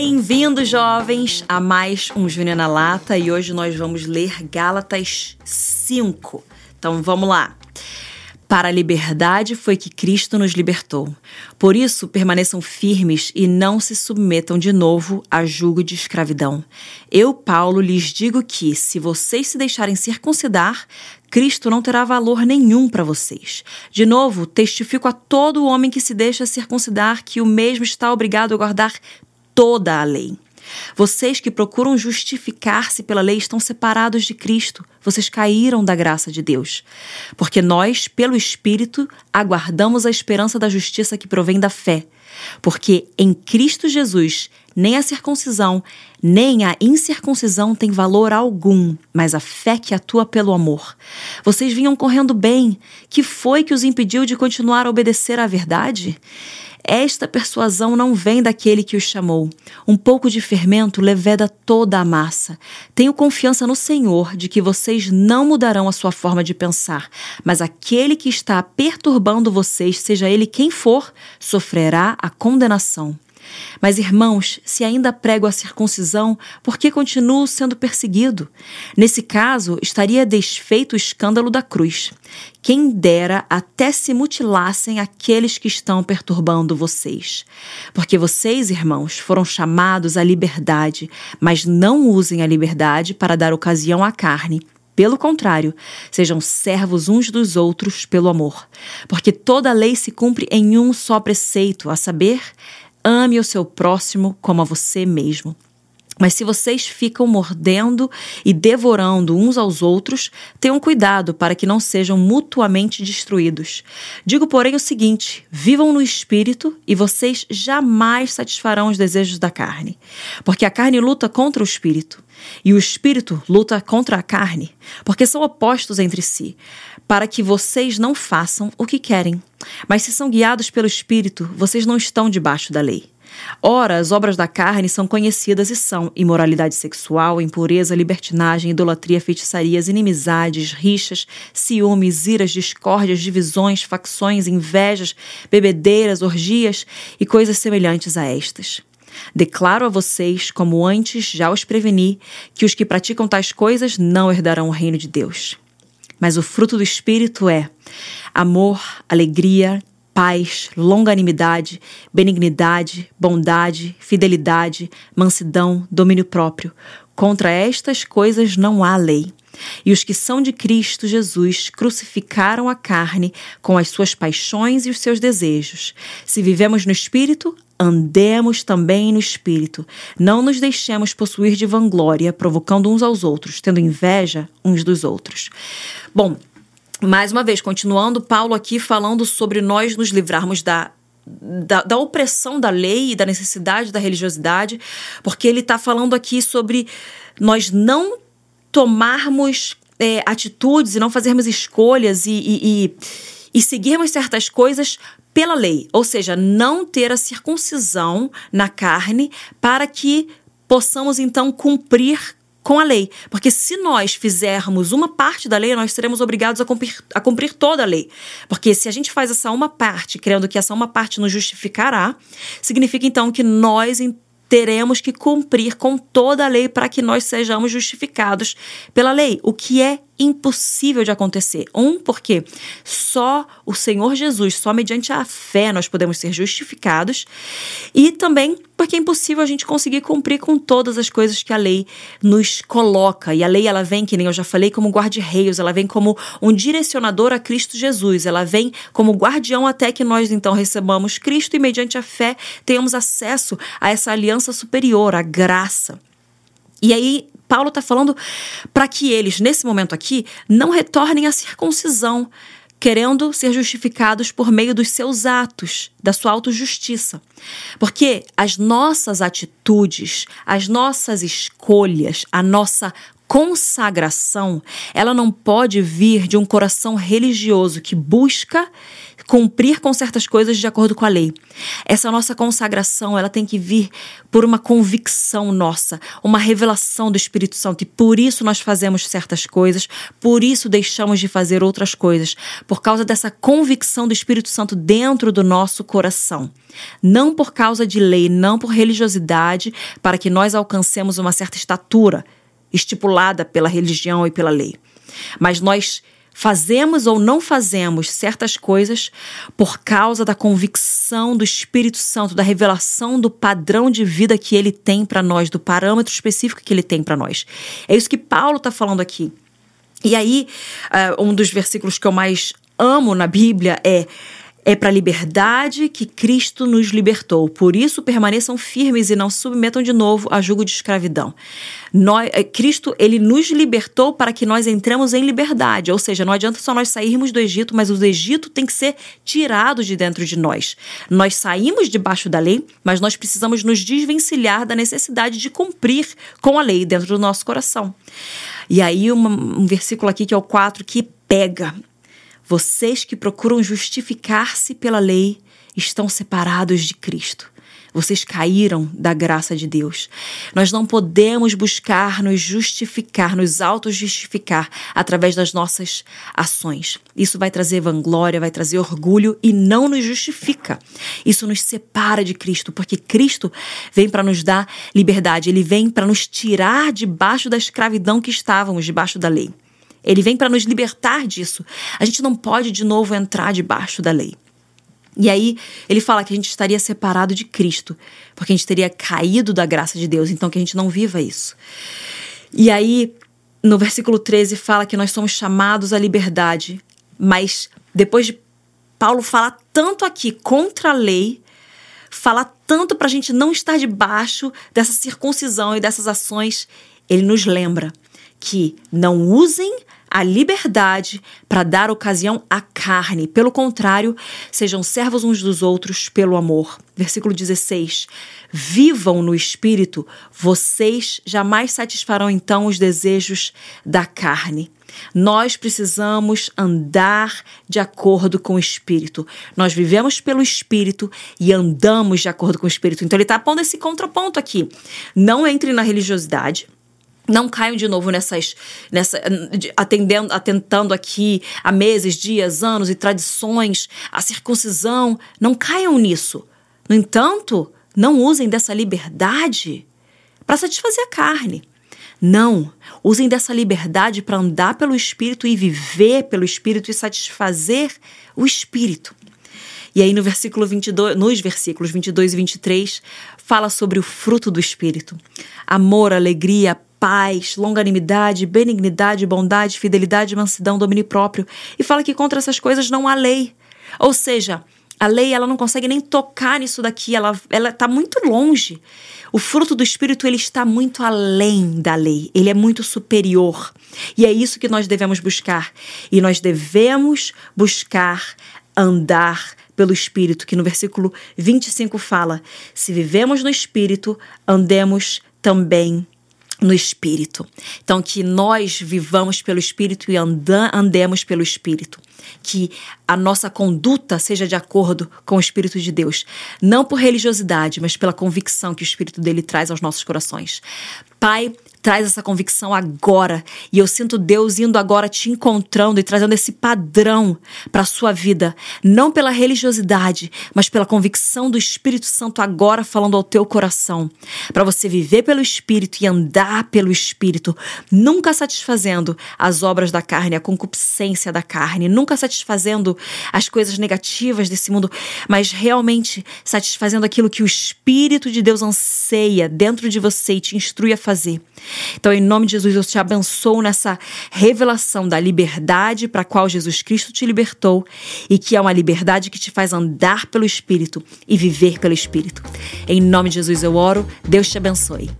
Bem-vindos, jovens, a mais um Júnior na Lata e hoje nós vamos ler Gálatas 5. Então vamos lá. Para a liberdade foi que Cristo nos libertou. Por isso, permaneçam firmes e não se submetam de novo a julgo de escravidão. Eu, Paulo, lhes digo que, se vocês se deixarem circuncidar, Cristo não terá valor nenhum para vocês. De novo, testifico a todo homem que se deixa circuncidar que o mesmo está obrigado a guardar toda a lei. Vocês que procuram justificar-se pela lei estão separados de Cristo. Vocês caíram da graça de Deus. Porque nós, pelo Espírito, aguardamos a esperança da justiça que provém da fé. Porque em Cristo Jesus, nem a circuncisão, nem a incircuncisão tem valor algum, mas a fé que atua pelo amor. Vocês vinham correndo bem. Que foi que os impediu de continuar a obedecer à verdade? Esta persuasão não vem daquele que os chamou. Um pouco de fermento leveda toda a massa. Tenho confiança no Senhor de que vocês não mudarão a sua forma de pensar, mas aquele que está perturbando vocês, seja ele quem for, sofrerá a condenação. Mas, irmãos, se ainda prego a circuncisão, por que continuo sendo perseguido? Nesse caso, estaria desfeito o escândalo da cruz. Quem dera até se mutilassem aqueles que estão perturbando vocês. Porque vocês, irmãos, foram chamados à liberdade, mas não usem a liberdade para dar ocasião à carne. Pelo contrário, sejam servos uns dos outros pelo amor. Porque toda lei se cumpre em um só preceito, a saber, Ame o seu próximo como a você mesmo. Mas se vocês ficam mordendo e devorando uns aos outros, tenham cuidado para que não sejam mutuamente destruídos. Digo, porém, o seguinte: vivam no espírito e vocês jamais satisfarão os desejos da carne. Porque a carne luta contra o espírito e o espírito luta contra a carne, porque são opostos entre si, para que vocês não façam o que querem. Mas se são guiados pelo espírito, vocês não estão debaixo da lei. Ora, as obras da carne são conhecidas e são imoralidade sexual, impureza, libertinagem, idolatria, feitiçarias, inimizades, rixas, ciúmes, iras, discórdias, divisões, facções, invejas, bebedeiras, orgias e coisas semelhantes a estas Declaro a vocês, como antes já os preveni, que os que praticam tais coisas não herdarão o reino de Deus. Mas o fruto do Espírito é amor, alegria, paz, longanimidade, benignidade, bondade, fidelidade, mansidão, domínio próprio. Contra estas coisas não há lei. E os que são de Cristo Jesus crucificaram a carne com as suas paixões e os seus desejos. Se vivemos no Espírito, andemos também no Espírito. Não nos deixemos possuir de vanglória, provocando uns aos outros, tendo inveja uns dos outros. Bom, mais uma vez, continuando, Paulo aqui falando sobre nós nos livrarmos da da, da, opressão da lei e da necessidade da religiosidade, porque ele está falando aqui sobre nós não tomarmos é, atitudes e não fazermos escolhas e, e, e, e seguirmos certas coisas pela lei, ou seja, não ter a circuncisão na carne para que possamos então cumprir com a lei. Porque se nós fizermos uma parte da lei, nós seremos obrigados a cumprir, a cumprir toda a lei. Porque se a gente faz essa uma parte, crendo que essa uma parte nos justificará, significa então que nós teremos que cumprir com toda a lei para que nós sejamos justificados pela lei, o que é impossível de acontecer. Um, porque só o Senhor Jesus, só mediante a fé nós podemos ser justificados, e também porque é impossível a gente conseguir cumprir com todas as coisas que a lei nos coloca. E a lei ela vem, que nem eu já falei, como guarda-reios, ela vem como um direcionador a Cristo Jesus, ela vem como guardião até que nós então recebamos Cristo e mediante a fé tenhamos acesso a essa aliança superior, a graça. E aí, Paulo está falando para que eles, nesse momento aqui, não retornem à circuncisão, querendo ser justificados por meio dos seus atos, da sua autojustiça. Porque as nossas atitudes, as nossas escolhas, a nossa consagração, ela não pode vir de um coração religioso que busca cumprir com certas coisas de acordo com a lei. Essa nossa consagração, ela tem que vir por uma convicção nossa, uma revelação do Espírito Santo. E por isso nós fazemos certas coisas, por isso deixamos de fazer outras coisas, por causa dessa convicção do Espírito Santo dentro do nosso coração. Não por causa de lei, não por religiosidade, para que nós alcancemos uma certa estatura estipulada pela religião e pela lei. Mas nós fazemos ou não fazemos certas coisas por causa da convicção do Espírito Santo, da revelação do padrão de vida que ele tem para nós, do parâmetro específico que ele tem para nós. É isso que Paulo está falando aqui. E aí, uh, um dos versículos que eu mais amo na Bíblia é é para a liberdade que Cristo nos libertou. Por isso, permaneçam firmes e não submetam de novo a jugo de escravidão. Nós, eh, Cristo, ele nos libertou para que nós entremos em liberdade. Ou seja, não adianta só nós sairmos do Egito, mas o Egito tem que ser tirado de dentro de nós. Nós saímos debaixo da lei, mas nós precisamos nos desvencilhar da necessidade de cumprir com a lei dentro do nosso coração. E aí, um, um versículo aqui que é o 4 que pega vocês que procuram justificar-se pela lei estão separados de Cristo. Vocês caíram da graça de Deus. Nós não podemos buscar nos justificar, nos auto-justificar através das nossas ações. Isso vai trazer vanglória, vai trazer orgulho e não nos justifica. Isso nos separa de Cristo, porque Cristo vem para nos dar liberdade, ele vem para nos tirar debaixo da escravidão que estávamos, debaixo da lei. Ele vem para nos libertar disso. A gente não pode de novo entrar debaixo da lei. E aí ele fala que a gente estaria separado de Cristo, porque a gente teria caído da graça de Deus, então que a gente não viva isso. E aí no versículo 13 fala que nós somos chamados à liberdade, mas depois de Paulo falar tanto aqui contra a lei, falar tanto para a gente não estar debaixo dessa circuncisão e dessas ações, ele nos lembra que não usem a liberdade para dar ocasião à carne. Pelo contrário, sejam servos uns dos outros pelo amor. Versículo 16. Vivam no espírito, vocês jamais satisfarão então os desejos da carne. Nós precisamos andar de acordo com o Espírito. Nós vivemos pelo Espírito e andamos de acordo com o Espírito. Então, ele está pondo esse contraponto aqui. Não entre na religiosidade não caiam de novo nessas, nessa, atendendo, atentando aqui a meses, dias, anos e tradições, a circuncisão. Não caiam nisso. No entanto, não usem dessa liberdade para satisfazer a carne. Não, usem dessa liberdade para andar pelo Espírito e viver pelo Espírito e satisfazer o Espírito. E aí no versículo 22, nos versículos 22 e 23, fala sobre o fruto do Espírito: amor, alegria, paz, longanimidade, benignidade, bondade, fidelidade, mansidão, domínio próprio. E fala que contra essas coisas não há lei. Ou seja, a lei ela não consegue nem tocar nisso daqui, ela ela está muito longe. O fruto do espírito ele está muito além da lei, ele é muito superior. E é isso que nós devemos buscar. E nós devemos buscar andar pelo espírito, que no versículo 25 fala: "Se vivemos no espírito, andemos também no Espírito. Então, que nós vivamos pelo Espírito e andemos pelo Espírito. Que a nossa conduta seja de acordo com o Espírito de Deus. Não por religiosidade, mas pela convicção que o Espírito dele traz aos nossos corações. Pai, traz essa convicção agora. E eu sinto Deus indo agora te encontrando e trazendo esse padrão para a sua vida, não pela religiosidade, mas pela convicção do Espírito Santo agora falando ao teu coração, para você viver pelo Espírito e andar pelo Espírito, nunca satisfazendo as obras da carne, a concupiscência da carne, nunca satisfazendo as coisas negativas desse mundo, mas realmente satisfazendo aquilo que o Espírito de Deus anseia dentro de você e te instrui a fazer. Então, em nome de Jesus, eu te abençoo nessa revelação da liberdade para a qual Jesus Cristo te libertou e que é uma liberdade que te faz andar pelo Espírito e viver pelo Espírito. Em nome de Jesus eu oro, Deus te abençoe.